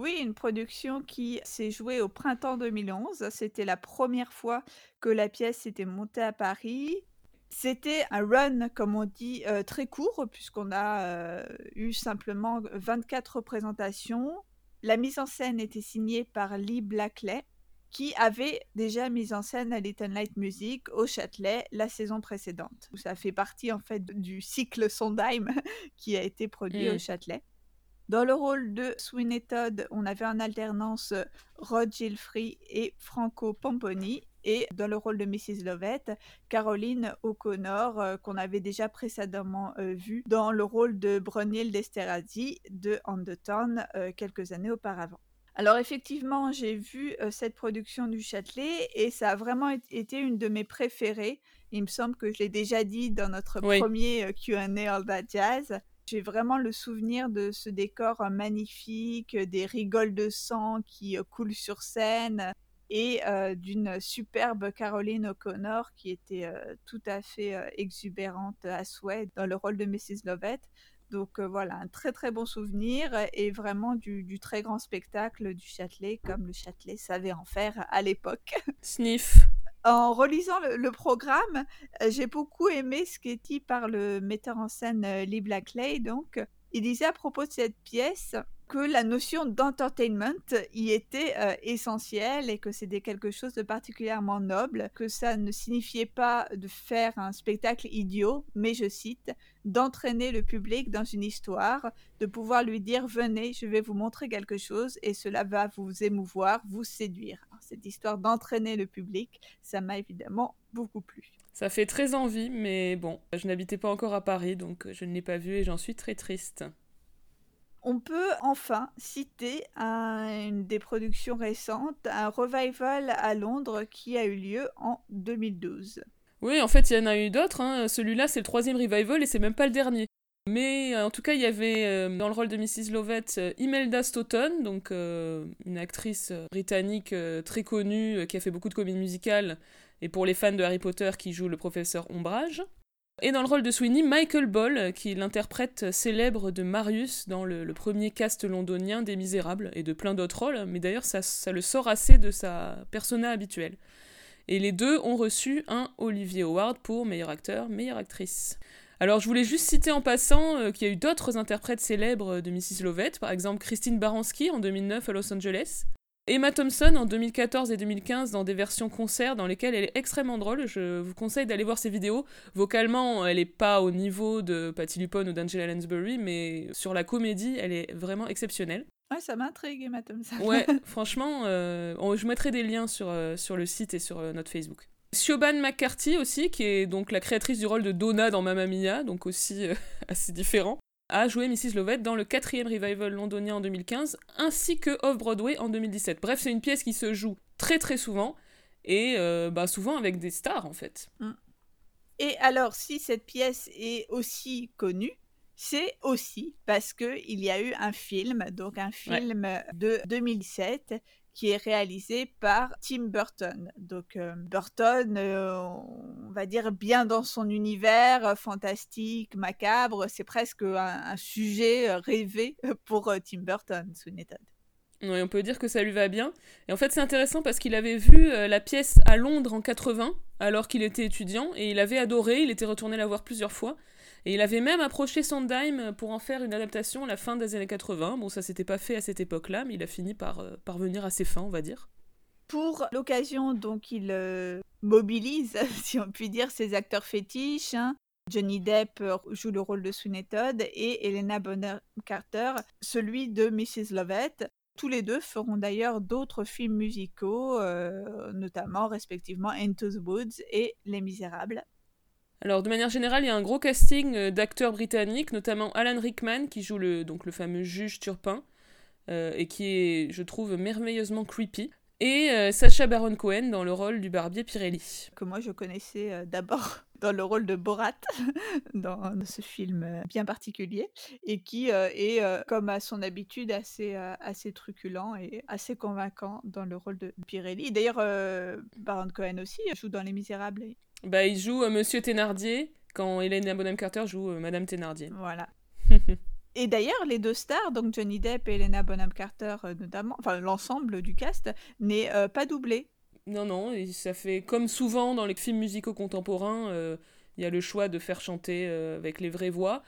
Oui, une production qui s'est jouée au printemps 2011. C'était la première fois que la pièce s'était montée à Paris. C'était un run, comme on dit, euh, très court, puisqu'on a euh, eu simplement 24 représentations. La mise en scène était signée par Lee Blackley, qui avait déjà mis en scène à Little Light Music au Châtelet la saison précédente. Ça fait partie en fait du cycle Sondheim qui a été produit au mmh. Châtelet. Dans le rôle de Sweeney Todd, on avait en alternance euh, Rod Gilfrey et Franco Pomponi. Et dans le rôle de Mrs. Lovett, Caroline O'Connor, euh, qu'on avait déjà précédemment euh, vu dans le rôle de Brunhilde Esterhazy de Undertown quelques années auparavant. Alors effectivement, j'ai vu cette production du Châtelet et ça a vraiment été une de mes préférées. Il me semble que je l'ai déjà dit dans notre premier Q&A All That Jazz. J'ai vraiment le souvenir de ce décor euh, magnifique, euh, des rigoles de sang qui euh, coulent sur scène et d'une superbe Caroline O'Connor qui était tout à fait exubérante à souhait dans le rôle de Mrs. Lovett. Donc voilà, un très très bon souvenir et vraiment du, du, très grand spectacle du Châtelet comme le Châtelet savait en faire à l'époque. Sniff en relisant le, programme, euh, j'ai beaucoup aimé ce qui est dit par le metteur en scène euh, Lee Blackley. Donc, il disait à propos de cette pièce que la notion d'entertainment y était euh, essentielle et que c'était quelque chose de particulièrement noble, que ça ne signifiait pas de faire un spectacle idiot, mais je cite, d'entraîner le public dans une histoire, de pouvoir lui dire venez, je vais vous montrer quelque chose et cela va vous émouvoir, vous séduire. cette histoire d'entraîner le public, ça m'a évidemment beaucoup plu. Ça fait très envie, mais bon, je n'habitais pas encore à Paris, donc je ne l'ai pas vu et j'en suis très triste. On peut enfin citer une des productions récentes, un revival à Londres qui a eu lieu en 2012. Oui, en fait, il y en a eu d'autres. Hein. Celui-là, c'est le troisième revival et c'est même pas le dernier. Mais en tout cas, il y avait euh, dans le rôle de Mrs. Lovett euh, Imelda Stoughton, donc euh, une actrice britannique très connue qui a fait beaucoup de comédies musicales et pour les fans de Harry Potter qui joue le professeur Ombrage. Et dans le rôle de Sweeney, Michael Ball, qui l'interprète célèbre de Marius dans le, premier cast londonien des Misérables, et de plein d'autres rôles, mais d'ailleurs ça, ça, le sort assez de sa persona habituelle. Et les deux ont reçu un Olivier Award pour meilleur acteur, meilleure actrice. Alors je voulais juste citer en passant euh, qu'il y a eu d'autres interprètes célèbres de Mrs. Lovett, par exemple Christine Baranski en 2009 à Los Angeles, Emma Thompson en 2014 et 2015 dans des versions concert dans lesquelles elle est extrêmement drôle. Je vous conseille d'aller voir ses vidéos. Vocalement, elle n'est pas au niveau de Patti Lupone ou d'Angela Lansbury, mais sur la comédie, elle est vraiment exceptionnelle. Ouais, ça m'intrigue, Emma Thompson. ouais, franchement, euh, je mettrai des liens sur, euh, sur le site et sur euh, notre Facebook. Siobhan McCarthy aussi, qui est donc la créatrice du rôle de Donna dans Mamma Mia, donc aussi assez différent a joué Mrs. Lovett dans le quatrième revival londonien en 2015, ainsi que Off-Broadway en 2017. Bref, c'est une pièce qui se joue très très souvent, et euh, bah, souvent avec des stars en fait. Mm. Et alors, si cette pièce est aussi connue, c'est aussi parce qu'il y a eu un film, donc un film de 2007 qui est réalisé par Tim Burton. Donc euh, Burton, euh, on va dire bien dans son univers euh, fantastique, macabre, c'est presque un, sujet rêvé pour Tim Burton, sous Todd. On peut dire que ça lui va bien. Et en fait, c'est intéressant parce qu'il avait vu la pièce à Londres en 80, alors qu'il était étudiant, et il avait adoré, il était retourné la voir plusieurs fois. Et il avait même approché Sondheim pour en faire une adaptation à la fin des années 80. Bon, ça s'était pas fait à cette époque-là, mais il a fini par euh, parvenir à ses fins, on va dire. Pour l'occasion, donc, il euh, mobilise, si on peut dire, ses acteurs fétiches. Hein. Johnny Depp euh, joue le rôle de Sweeney Todd et Helena Bonham Carter celui de Mrs. Lovett. Tous les deux feront d'ailleurs d'autres films musicaux, notamment respectivement Into the Woods et Les Misérables. Alors, de manière générale, il y a un gros casting euh, d'acteurs britanniques, notamment Alan Rickman, qui joue le, donc, le fameux juge Turpin, euh, et qui est, je trouve, merveilleusement creepy. Et euh, Sacha Baron Cohen dans le rôle du barbier Pirelli. Que moi je connaissais d'abord dans le rôle de Borat, dans ce film bien particulier, et qui est, comme à son habitude, assez, assez truculent et assez convaincant dans le rôle de Pirelli. D'ailleurs, Baron Cohen aussi joue dans Les Misérables. Bah, il joue euh, Monsieur Thénardier quand Hélène Bonham Carter joue euh, Madame Thénardier. Voilà. et d'ailleurs, les deux stars, donc Johnny Depp et Helena Bonham Carter euh, notamment, enfin l'ensemble du cast, n'est pas doublé. Non, non, ça fait comme souvent dans les films musicaux contemporains, il y a le choix de faire chanter avec les vraies voix.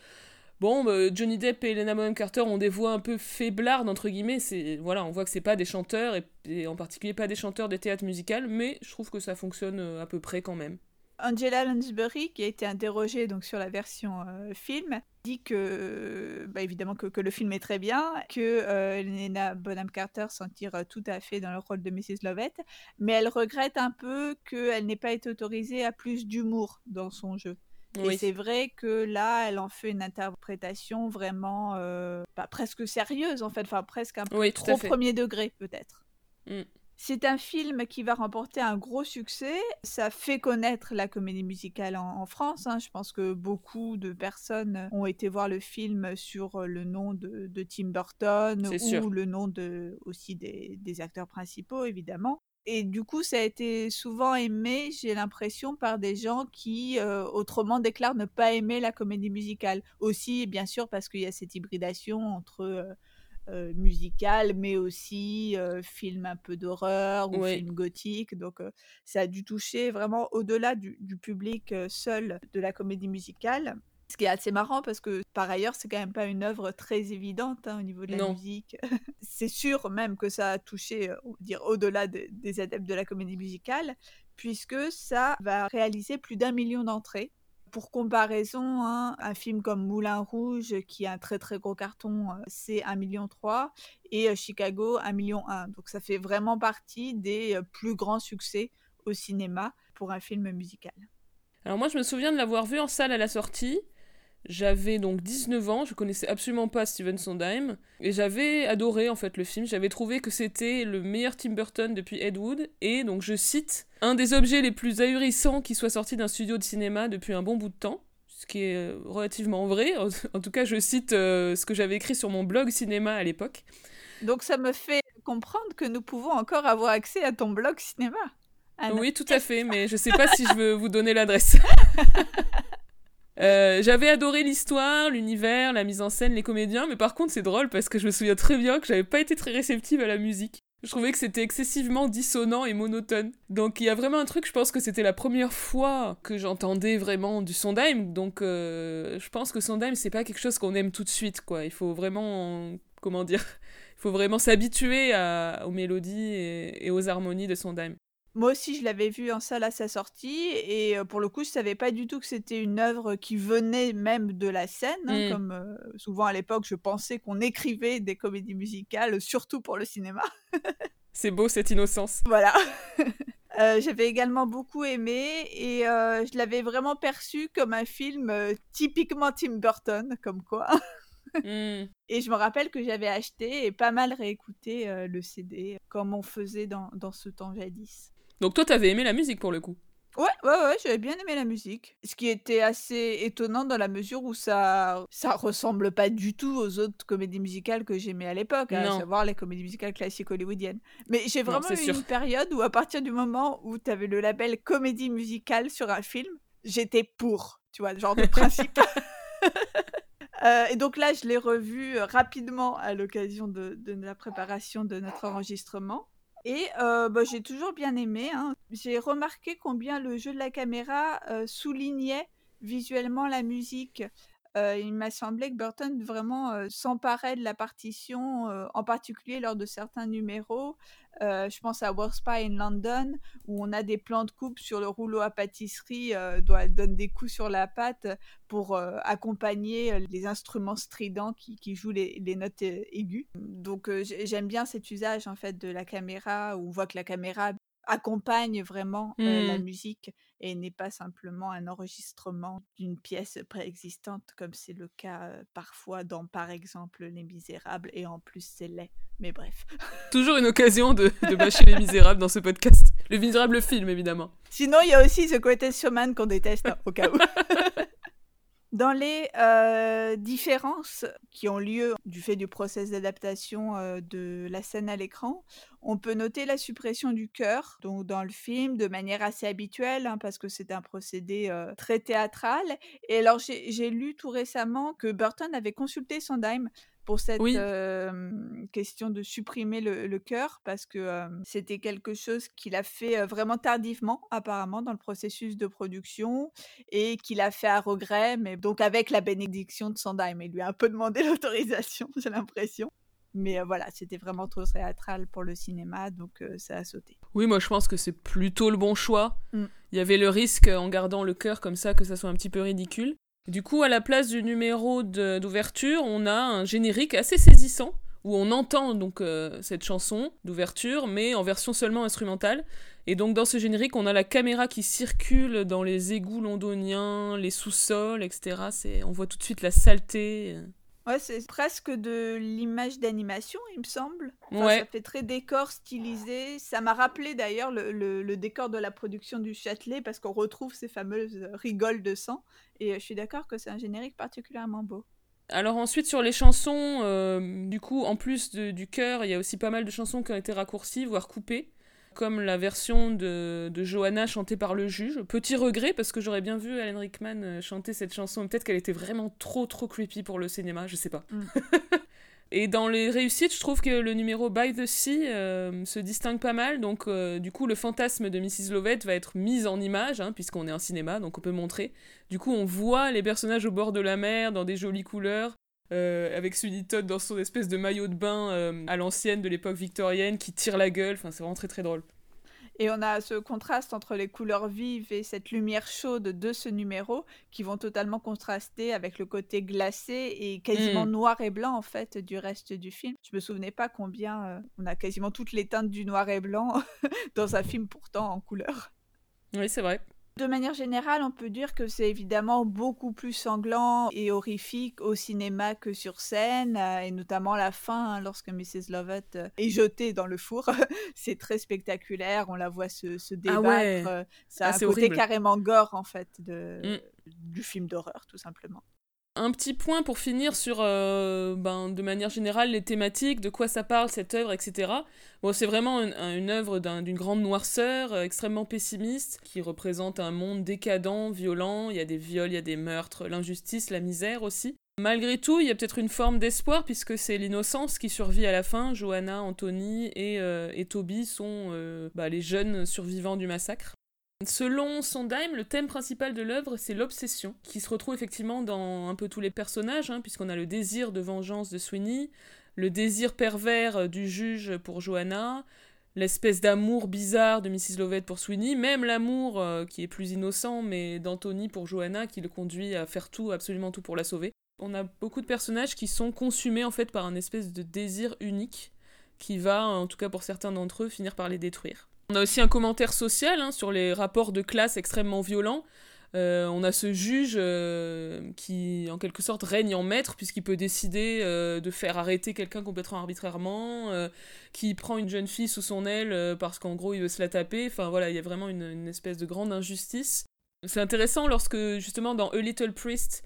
Bon, bah, Johnny Depp et Helena Bonham Carter ont des voix un peu faiblardes, entre guillemets. C'est, voilà, on voit que c'est pas des chanteurs, et, et, en particulier pas des chanteurs des théâtres musicaux, mais je trouve que ça fonctionne à peu près quand même. Angela Lansbury, qui a été interrogée donc sur la version euh, film, dit que, bah, évidemment, que, le film est très bien, que euh, Bonham Carter s'en tire tout à fait dans le rôle de Mrs. Lovett, mais elle regrette un peu qu'elle n'ait pas été autorisée à plus d'humour dans son jeu. Et c'est vrai que là, elle en fait une interprétation vraiment euh, bah, presque sérieuse, en fait, enfin presque un peu trop premier degré, peut-être. Mm. C'est un film qui va remporter un gros succès. Ça fait connaître la comédie musicale en, France. Hein. Je pense que beaucoup de personnes ont été voir le film sur le nom de, Tim Burton ou le nom de, aussi des, acteurs principaux, évidemment. Et du coup, ça a été souvent aimé, j'ai l'impression, par des gens qui, euh, autrement, déclarent ne pas aimer la comédie musicale. Aussi, bien sûr, parce qu'il y a cette hybridation entre euh, euh, musical, mais aussi euh, film un peu d'horreur ou film gothique. Donc euh, ça a dû toucher vraiment au-delà du, public seul de la comédie musicale. Ce qui est assez marrant parce que par ailleurs, c'est quand même pas une œuvre très évidente hein, au niveau de la musique. c'est sûr même que ça a touché dire au-delà des adeptes de la comédie musicale, puisque ça va réaliser plus d'un million d'entrées pour comparaison, hein, un film comme Moulin Rouge, qui est un très très gros carton, euh, c'est 1,3 million et euh, Chicago 1,1 million. Donc ça fait vraiment partie des euh, plus grands succès au cinéma pour un film musical. Alors moi je me souviens de l'avoir vu en salle à la sortie. J'avais donc 19 ans, je connaissais absolument pas Steven Sondheim, et j'avais adoré en fait le film. J'avais trouvé que c'était le meilleur Tim Burton depuis Ed Wood, et donc je cite un des objets les plus ahurissants qui soit sorti d'un studio de cinéma depuis un bon bout de temps, ce qui est euh, relativement vrai. En tout cas, je cite euh, ce que j'avais écrit sur mon blog cinéma à l'époque. Donc ça me fait comprendre que nous pouvons encore avoir accès à ton blog cinéma. oui, tout à fait, mais je sais pas si je veux vous donner l'adresse. Euh, j'avais adoré l'histoire, l'univers, la mise en scène, les comédiens, mais par contre c'est drôle parce que je me souviens très bien que j'avais pas été très réceptive à la musique. Je trouvais que c'était excessivement dissonant et monotone. Donc il y a vraiment un truc, je pense que c'était la première fois que j'entendais vraiment du Sondheim, donc euh, je pense que Sondheim c'est pas quelque chose qu'on aime tout de suite, quoi. Il faut vraiment, comment dire, il faut vraiment s'habituer aux mélodies et, aux harmonies de Sondheim. Moi aussi, je l'avais vu en salle à sa sortie, et euh, pour le coup, je savais pas du tout que c'était une œuvre qui venait même de la scène. Hein, mm. Comme euh, souvent à l'époque, je pensais qu'on écrivait des comédies musicales, surtout pour le cinéma. C'est beau cette innocence. Voilà. Euh, j'avais également beaucoup aimé et je l'avais vraiment perçu comme un film typiquement Tim Burton, comme quoi. Mm. Et je me rappelle que j'avais acheté et pas mal réécouté le CD, comme on faisait dans, dans ce temps jadis. Donc toi, t'avais aimé la musique pour le coup Ouais, ouais, ouais, j'avais bien aimé la musique. Ce qui était assez étonnant dans la mesure où ça, ça ressemble pas du tout aux autres comédies musicales que j'aimais à l'époque, à savoir les comédies musicales classiques hollywoodiennes. Mais j'ai vraiment eu une période où, à partir du moment où tu avais le label comédie musicale sur un film, j'étais pour, tu vois, le genre de principe. Euh, et donc là, je l'ai revu rapidement à l'occasion de, de la préparation de notre enregistrement. Et euh, bah, j'ai toujours bien aimé. Hein. J'ai remarqué combien le jeu de la caméra euh, soulignait visuellement la musique. Euh, il m'a semblé que Burton vraiment euh, s'emparait de la partition, euh, en particulier lors de certains numéros. je pense à Worst Spy in London, où on a des plans de coupe sur le rouleau à pâtisserie, elle donne des coups sur la pâte pour accompagner les instruments stridents qui, jouent les, les, notes aiguës. Donc j'aime bien cet usage en fait de la caméra, où on voit que la caméra accompagne vraiment la mmh. musique et n'est pas simplement un enregistrement d'une pièce préexistante comme c'est le cas parfois dans par exemple Les Misérables et en plus c'est laid. Mais bref. Toujours une occasion de, de bâcher Les Misérables dans ce podcast. Le Misérable film évidemment. Sinon il y a aussi The Greatest Showman qu'on déteste hein, au cas où. Dans les différences qui ont lieu du fait du process d'adaptation de la scène à l'écran, on peut noter la suppression du donc dans le film, de manière assez habituelle, hein, parce que c'est un procédé très théâtral. Et alors j'ai lu tout récemment que Burton avait consulté Sondheim pour cette question de supprimer le, le cœur parce que c'était quelque chose qu'il a fait vraiment tardivement apparemment dans le processus de production et qu'il a fait à regret mais donc avec la bénédiction de Sondheim il lui a un peu demandé l'autorisation j'ai l'impression mais voilà, c'était vraiment trop théâtral pour le cinéma, donc ça a sauté. Oui, moi je pense que c'est plutôt le bon choix. Mmh. Il y avait le risque en gardant le cœur comme ça que ça soit un petit peu ridicule. Du coup, à la place du numéro d'ouverture, on a un générique assez saisissant où on entend donc euh, cette chanson d'ouverture, mais en version seulement instrumentale. Et donc dans ce générique, on a la caméra qui circule dans les égouts londoniens, les sous-sols, etc. on voit tout de suite la saleté. Ouais, c'est presque de l'image d'animation, il me semble. ouais. Ça fait très décor stylisé. Ça m'a rappelé d'ailleurs le, le, décor de la production du Châtelet parce qu'on retrouve ces fameuses rigoles de sang. Et euh, je suis d'accord que c'est un générique particulièrement beau. Alors ensuite sur les chansons, euh, du coup en plus du chœur, il y a aussi pas mal de chansons qui ont été raccourcies, voire coupées comme la version de, de, Johanna chantée par le juge. Petit regret parce que j'aurais bien vu Alan Rickman euh, chanter cette chanson. Peut-être qu'elle était vraiment trop trop creepy pour le cinéma, je sais pas. Mm. Et dans les réussites, je trouve que le numéro By the Sea euh, se distingue pas mal. Donc, euh, du coup, le fantasme de Mrs. Lovett va être mis en image, hein, puisqu'on est en cinéma, donc on peut montrer. Du coup, on voit les personnages au bord de la mer, dans des jolies couleurs. Euh, avec Sunny Todd dans son espèce de maillot de bain euh, à l'ancienne de l'époque victorienne qui tire la gueule. Enfin, c'est vraiment très très drôle. Et on a ce contraste entre les couleurs vives et cette lumière chaude de ce numéro qui vont totalement contraster avec le côté glacé et quasiment mm. noir et blanc en fait du reste du film. Je me souvenais pas combien euh, on a quasiment toutes les teintes du noir et blanc dans un film pourtant en couleur. Oui, c'est vrai. De manière générale, on peut dire que c'est évidemment beaucoup plus sanglant et horrifique au cinéma que sur scène, euh, et notamment la fin, hein, lorsque Mrs. Lovett euh, est jetée dans le four. c'est très spectaculaire, on la voit se, se ah débattre. Euh, ça a ah, un côté carrément gore, en fait, de, mm. du film d'horreur, tout simplement. Un petit point pour finir sur, euh, ben, de manière générale, les thématiques, de quoi ça parle cette œuvre, etc. Bon, c'est vraiment une, œuvre d'une grande noirceur, euh, extrêmement pessimiste, qui représente un monde décadent, violent. Il y a des viols, il y a des meurtres, l'injustice, la misère aussi. Malgré tout, il y a peut-être une forme d'espoir puisque c'est l'innocence qui survit à la fin. Johanna, Anthony et, euh, Toby sont bah, les jeunes survivants du massacre. Selon Sondheim, le thème principal de l'œuvre, c'est l'obsession, qui se retrouve effectivement dans un peu tous les personnages, hein, puisqu'on a le désir de vengeance de Sweeney, le désir pervers du juge pour Johanna, l'espèce d'amour bizarre de Mrs. Lovett pour Sweeney, même l'amour euh, qui est plus innocent, mais d'Anthony pour Johanna qui le conduit à faire tout, absolument tout pour la sauver. On a beaucoup de personnages qui sont consumés en fait par un espèce de désir unique qui va, en tout cas pour certains d'entre eux, finir par les détruire. On a aussi un commentaire social hein, sur les rapports de classe extrêmement violents. Euh, on a ce juge euh, qui, en quelque sorte, règne en maître, puisqu'il peut décider euh, de faire arrêter quelqu'un complètement arbitrairement, qui prend une jeune fille sous son aile parce qu'en gros il veut se la taper. Enfin voilà, il y a vraiment une, une espèce de grande injustice. C'est intéressant lorsque, justement, dans A Little Priest,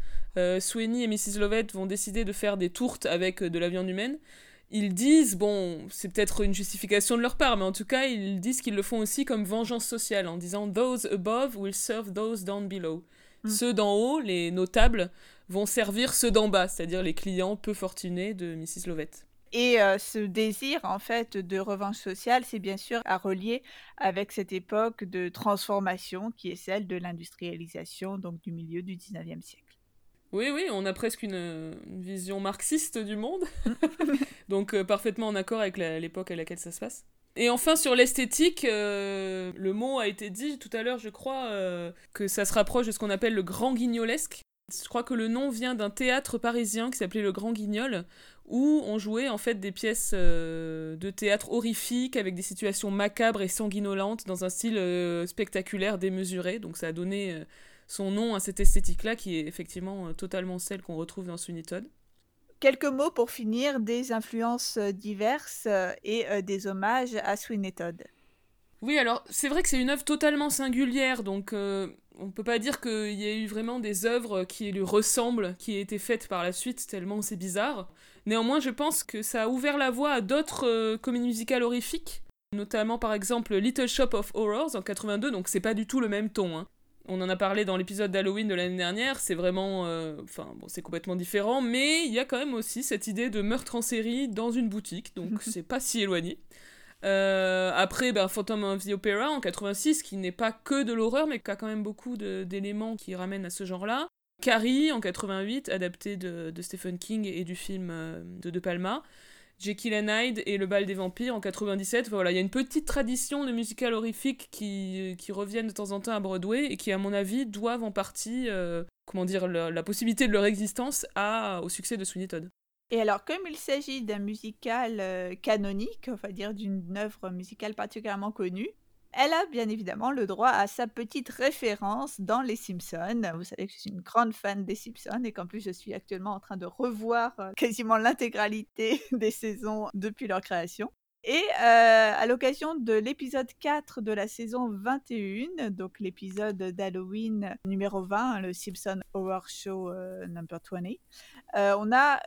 Sweeney et Mrs. Lovett vont décider de faire des tourtes avec de la viande humaine ils disent, bon, c'est peut-être une justification de leur part, mais en tout cas, ils disent qu'ils le font aussi comme vengeance sociale, en disant Those above will serve those down below. Mm. Ceux d'en haut, les notables, vont servir ceux d'en bas, c'est-à-dire les clients peu fortunés de Mrs. Lovett. Et euh, ce désir, en fait, de revanche sociale, c'est bien sûr à relier avec cette époque de transformation qui est celle de l'industrialisation, donc du milieu du 19e siècle. Oui, oui, on a presque une, vision marxiste du monde, donc euh, parfaitement en accord avec l'époque à laquelle ça se passe. Et enfin, sur l'esthétique, euh, le mot a été dit tout à l'heure, je crois, euh, que ça se rapproche de ce qu'on appelle le grand guignolesque. Je crois que le nom vient d'un théâtre parisien qui s'appelait le Grand Guignol, où on jouait en fait des pièces de théâtre horrifiques avec des situations macabres et sanguinolentes dans un style spectaculaire démesuré. Donc ça a donné son nom à cette esthétique-là qui est effectivement euh, totalement celle qu'on retrouve dans Sweeney Todd. Quelques mots pour finir des influences euh, diverses euh, et des hommages à Sweeney Todd. Oui, alors c'est vrai que c'est une œuvre totalement singulière, donc on on peut pas dire qu'il y a eu vraiment des œuvres qui lui ressemblent, qui aient été faites par la suite, tellement c'est bizarre. Néanmoins, je pense que ça a ouvert la voie à d'autres comédies musicales horrifiques, notamment par exemple Little Shop of Horrors en 82, donc c'est pas du tout le même ton. Hein. On en a parlé dans l'épisode d'Halloween de l'année dernière, c'est vraiment... Euh, enfin, bon, c'est complètement différent, mais il y a quand même aussi cette idée de meurtre en série dans une boutique, donc c'est pas si éloigné. Euh, après, ben, Phantom of the Opera en 86, qui n'est pas que de l'horreur, mais qui a quand même beaucoup d'éléments qui ramènent à ce genre-là. Carrie en 88, adapté de, Stephen King et du film euh, de De Palma. Jekyll and Hyde et Le bal des vampires en 97. Voilà, il y a une petite tradition de musical horrifique qui, qui reviennent de temps en temps à Broadway et qui, à mon avis, doivent en partie, euh, comment dire, la, possibilité de leur existence à, au succès de Sweeney Todd. Et alors, comme il s'agit d'un musical euh, canonique, on va dire d'une œuvre musicale particulièrement connue, elle a bien évidemment le droit à sa petite référence dans Les Simpsons. Vous savez que je suis une grande fan des Simpsons et qu'en plus je suis actuellement en train de revoir euh, quasiment l'intégralité des saisons depuis leur création. Et euh, à l'occasion de l'épisode 4 de la saison 21, donc l'épisode d'Halloween numéro 20, le Simpson Horror Show euh, number 20, euh, on a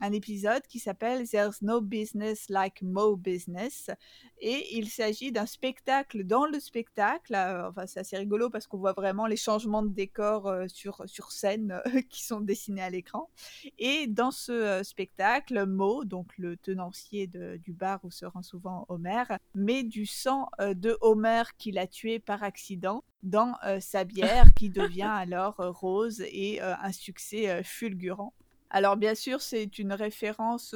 un épisode qui s'appelle There's No Business Like Mo Business. Et il s'agit d'un spectacle dans le spectacle. enfin, c'est assez rigolo parce qu'on voit vraiment les changements de décor sur, sur scène qui sont dessinés à l'écran. Et dans ce spectacle, Mo, donc le tenancier du bar où se rend souvent Homer, met du sang euh, de Homer qu'il a tué par accident dans euh, sa bière qui devient alors euh, rose et un succès fulgurant. Alors bien sûr, c'est une référence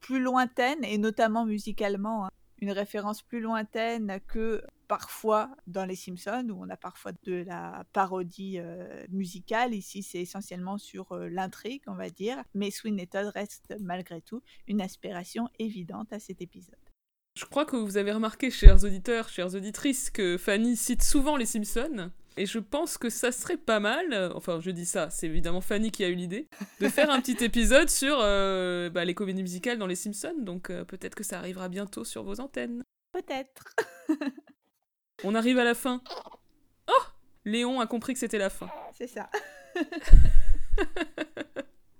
plus lointaine et notamment musicalement, hein. Une référence plus lointaine que parfois dans Les Simpsons, où on a parfois de la parodie musicale. Ici, c'est essentiellement sur l'intrigue, on va dire. Mais Sweeney Todd reste malgré tout une inspiration évidente à cet épisode. Je crois que vous avez remarqué, chers auditeurs, chères auditrices, que Fanny cite souvent les Simpsons. Et je pense que ça serait pas mal, enfin je dis ça, c'est évidemment Fanny qui a eu l'idée, de faire un petit épisode sur euh, bah, les comédies musicales dans les Simpsons, donc euh, peut-être que ça arrivera bientôt sur vos antennes. Peut-être. On arrive à la fin. Oh Léon a compris que c'était la fin. C'est ça.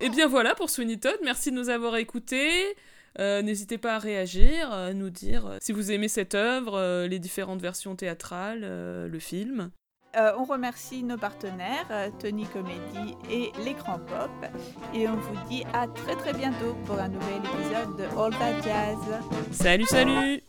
Et eh bien voilà pour Sweeney Todd, merci de nous avoir écoutés. Euh, n'hésitez pas à réagir, à nous dire euh, si vous aimez cette œuvre, euh, les différentes versions théâtrales, le film. Euh, on remercie nos partenaires, euh, Tony Comedy et l'écran pop. Et on vous dit à très très bientôt pour un nouvel épisode de All That Jazz. Salut, salut